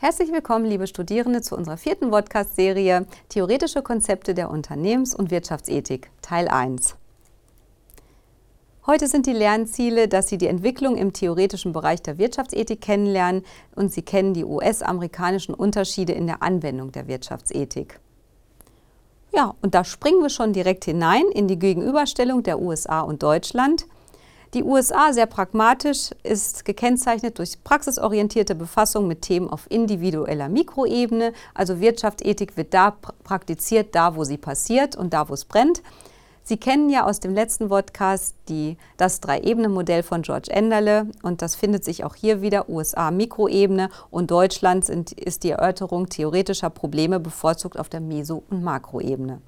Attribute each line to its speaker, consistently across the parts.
Speaker 1: Herzlich willkommen, liebe Studierende, zu unserer vierten Podcast-Serie Theoretische Konzepte der Unternehmens- und Wirtschaftsethik, Teil 1. Heute sind die Lernziele, dass Sie die Entwicklung im theoretischen Bereich der Wirtschaftsethik kennenlernen und Sie kennen die US-amerikanischen Unterschiede in der Anwendung der Wirtschaftsethik. Ja, und da springen wir schon direkt hinein in die Gegenüberstellung der USA und Deutschland – die USA, sehr pragmatisch, ist gekennzeichnet durch praxisorientierte Befassung mit Themen auf individueller Mikroebene. Also Wirtschaftsethik wird da praktiziert, da wo sie passiert und da wo es brennt. Sie kennen ja aus dem letzten Podcast die, das Drei-Ebene-Modell von George Enderle und das findet sich auch hier wieder, USA Mikroebene und Deutschland sind, ist die Erörterung theoretischer Probleme bevorzugt auf der Meso- und Makroebene.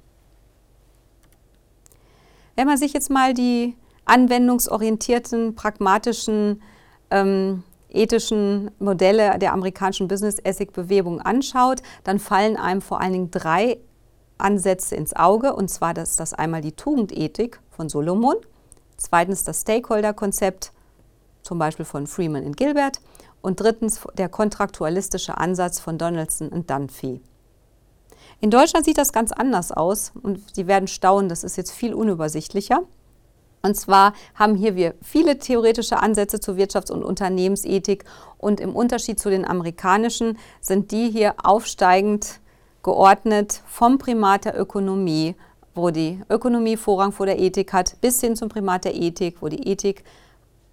Speaker 1: Wenn man sich jetzt mal die anwendungsorientierten, pragmatischen, ähm, ethischen Modelle der amerikanischen Business Ethic Bewegung anschaut, dann fallen einem vor allen Dingen drei Ansätze ins Auge. Und zwar das das einmal die Tugendethik von Solomon, zweitens das Stakeholder-Konzept, zum Beispiel von Freeman und Gilbert, und drittens der kontraktualistische Ansatz von Donaldson und Dunphy. In Deutschland sieht das ganz anders aus und Sie werden staunen, das ist jetzt viel unübersichtlicher. Und zwar haben hier wir viele theoretische Ansätze zur Wirtschafts- und Unternehmensethik. Und im Unterschied zu den amerikanischen sind die hier aufsteigend geordnet vom Primat der Ökonomie, wo die Ökonomie Vorrang vor der Ethik hat, bis hin zum Primat der Ethik, wo die Ethik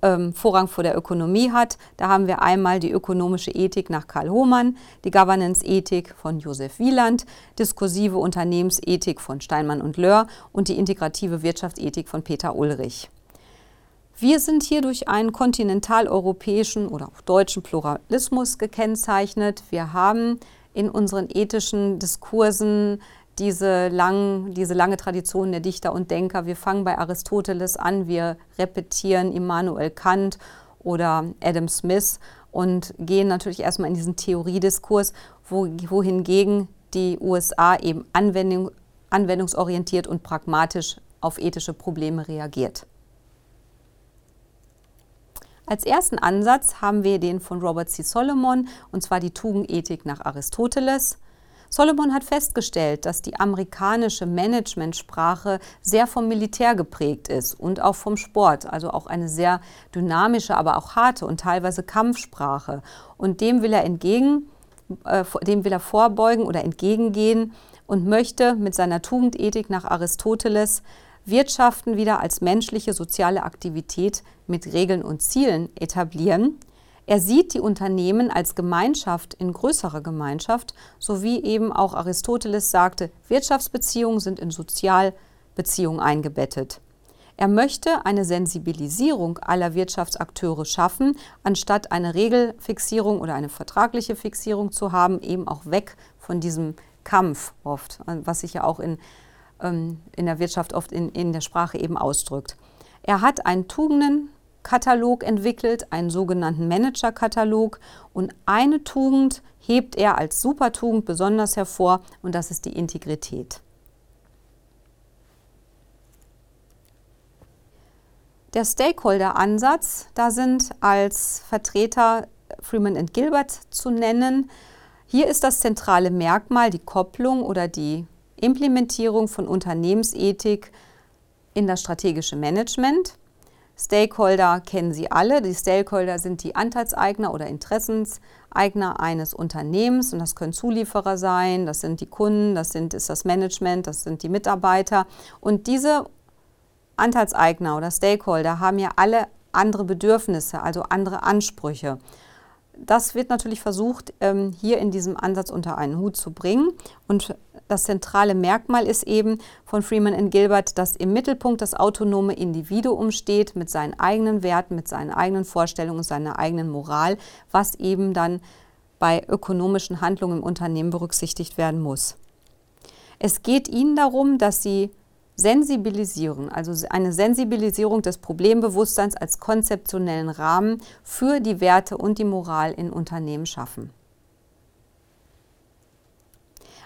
Speaker 1: ähm, Vorrang vor der Ökonomie hat. Da haben wir einmal die ökonomische Ethik nach Karl Hohmann, die Governance-Ethik von Josef Wieland, diskursive Unternehmensethik von Steinmann und Löhr und die integrative Wirtschaftsethik von Peter Ulrich. Wir sind hier durch einen kontinentaleuropäischen oder auch deutschen Pluralismus gekennzeichnet. Wir haben in unseren ethischen Diskursen diese, lang, diese lange Tradition der Dichter und Denker. Wir fangen bei Aristoteles an, wir repetieren Immanuel Kant oder Adam Smith und gehen natürlich erstmal in diesen Theoriediskurs, wo, wohingegen die USA eben Anwendung, anwendungsorientiert und pragmatisch auf ethische Probleme reagiert. Als ersten Ansatz haben wir den von Robert C. Solomon, und zwar die Tugendethik nach Aristoteles. Solomon hat festgestellt, dass die amerikanische Managementsprache sehr vom Militär geprägt ist und auch vom Sport, also auch eine sehr dynamische, aber auch harte und teilweise Kampfsprache. Und dem will er entgegen, äh, dem will er vorbeugen oder entgegengehen und möchte mit seiner Tugendethik nach Aristoteles Wirtschaften wieder als menschliche soziale Aktivität mit Regeln und Zielen etablieren, er sieht die Unternehmen als Gemeinschaft in größerer Gemeinschaft, so wie eben auch Aristoteles sagte, Wirtschaftsbeziehungen sind in Sozialbeziehungen eingebettet. Er möchte eine Sensibilisierung aller Wirtschaftsakteure schaffen, anstatt eine Regelfixierung oder eine vertragliche Fixierung zu haben, eben auch weg von diesem Kampf oft, was sich ja auch in, ähm, in der Wirtschaft oft in, in der Sprache eben ausdrückt. Er hat einen Tugenden, Katalog entwickelt, einen sogenannten Manager-Katalog. Und eine Tugend hebt er als Supertugend besonders hervor und das ist die Integrität. Der Stakeholder-Ansatz, da sind als Vertreter Freeman und Gilbert zu nennen. Hier ist das zentrale Merkmal die Kopplung oder die Implementierung von Unternehmensethik in das strategische Management. Stakeholder kennen Sie alle. Die Stakeholder sind die Anteilseigner oder Interessenseigner eines Unternehmens und das können Zulieferer sein, das sind die Kunden, das sind, ist das Management, das sind die Mitarbeiter. Und diese Anteilseigner oder Stakeholder haben ja alle andere Bedürfnisse, also andere Ansprüche. Das wird natürlich versucht, ähm, hier in diesem Ansatz unter einen Hut zu bringen. Und das zentrale Merkmal ist eben von Freeman Gilbert, dass im Mittelpunkt das autonome Individuum steht mit seinen eigenen Werten, mit seinen eigenen Vorstellungen, seiner eigenen Moral, was eben dann bei ökonomischen Handlungen im Unternehmen berücksichtigt werden muss. Es geht ihnen darum, dass sie sensibilisieren, also eine Sensibilisierung des Problembewusstseins als konzeptionellen Rahmen für die Werte und die Moral in Unternehmen schaffen.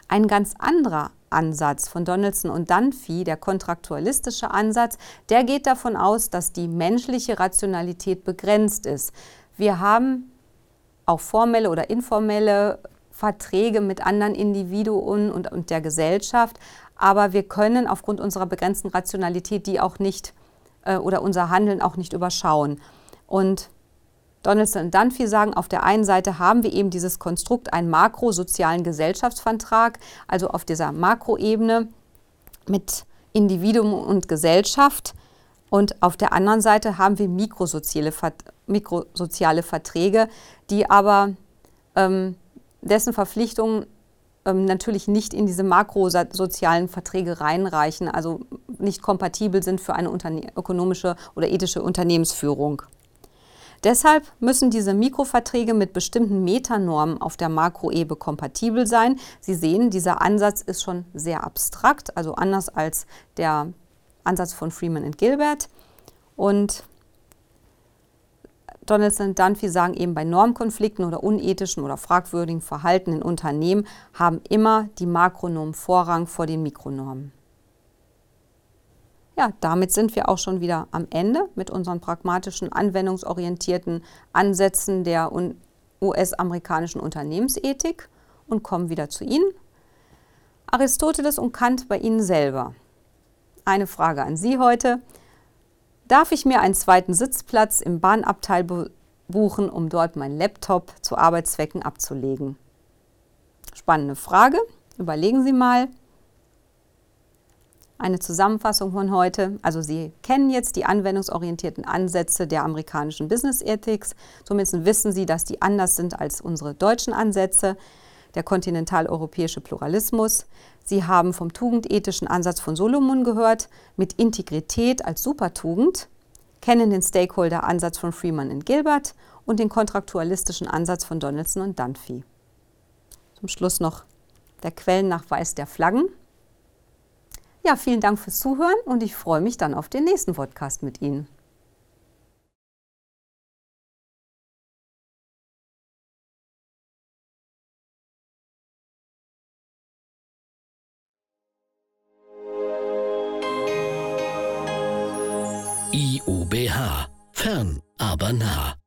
Speaker 1: Ein ganz anderer Ansatz von Donaldson und Dunphy, der kontraktualistische Ansatz, der geht davon aus, dass die menschliche Rationalität begrenzt ist. Wir haben auch formelle oder informelle Verträge mit anderen Individuen und, und der Gesellschaft. Aber wir können aufgrund unserer begrenzten Rationalität die auch nicht äh, oder unser Handeln auch nicht überschauen. Und Donaldson und Dunphy sagen, auf der einen Seite haben wir eben dieses Konstrukt, einen makrosozialen Gesellschaftsvertrag, also auf dieser Makroebene mit Individuum und Gesellschaft. Und auf der anderen Seite haben wir mikrosoziale, mikrosoziale Verträge, die aber ähm, dessen Verpflichtungen ähm, natürlich nicht in diese makrosozialen Verträge reinreichen, also nicht kompatibel sind für eine ökonomische oder ethische Unternehmensführung. Deshalb müssen diese Mikroverträge mit bestimmten Metanormen auf der Makroebene kompatibel sein. Sie sehen, dieser Ansatz ist schon sehr abstrakt, also anders als der Ansatz von Freeman und Gilbert. Und Donaldson und Dunphy sagen eben, bei Normkonflikten oder unethischen oder fragwürdigen Verhalten in Unternehmen haben immer die Makronormen Vorrang vor den Mikronormen. Ja, damit sind wir auch schon wieder am Ende mit unseren pragmatischen, anwendungsorientierten Ansätzen der US-amerikanischen Unternehmensethik und kommen wieder zu Ihnen. Aristoteles und Kant bei Ihnen selber. Eine Frage an Sie heute. Darf ich mir einen zweiten Sitzplatz im Bahnabteil buchen, um dort meinen Laptop zu Arbeitszwecken abzulegen? Spannende Frage. Überlegen Sie mal eine Zusammenfassung von heute. Also Sie kennen jetzt die anwendungsorientierten Ansätze der amerikanischen Business Ethics. Somit wissen Sie, dass die anders sind als unsere deutschen Ansätze, der kontinentaleuropäische Pluralismus. Sie haben vom tugendethischen Ansatz von Solomon gehört, mit Integrität als Supertugend, kennen den Stakeholder-Ansatz von Freeman und Gilbert und den kontraktualistischen Ansatz von Donaldson und Dunphy. Zum Schluss noch der Quellennachweis der Flaggen. Ja, vielen Dank fürs Zuhören und ich freue mich dann auf den nächsten Podcast mit Ihnen.
Speaker 2: IUBH. Fern, aber nah.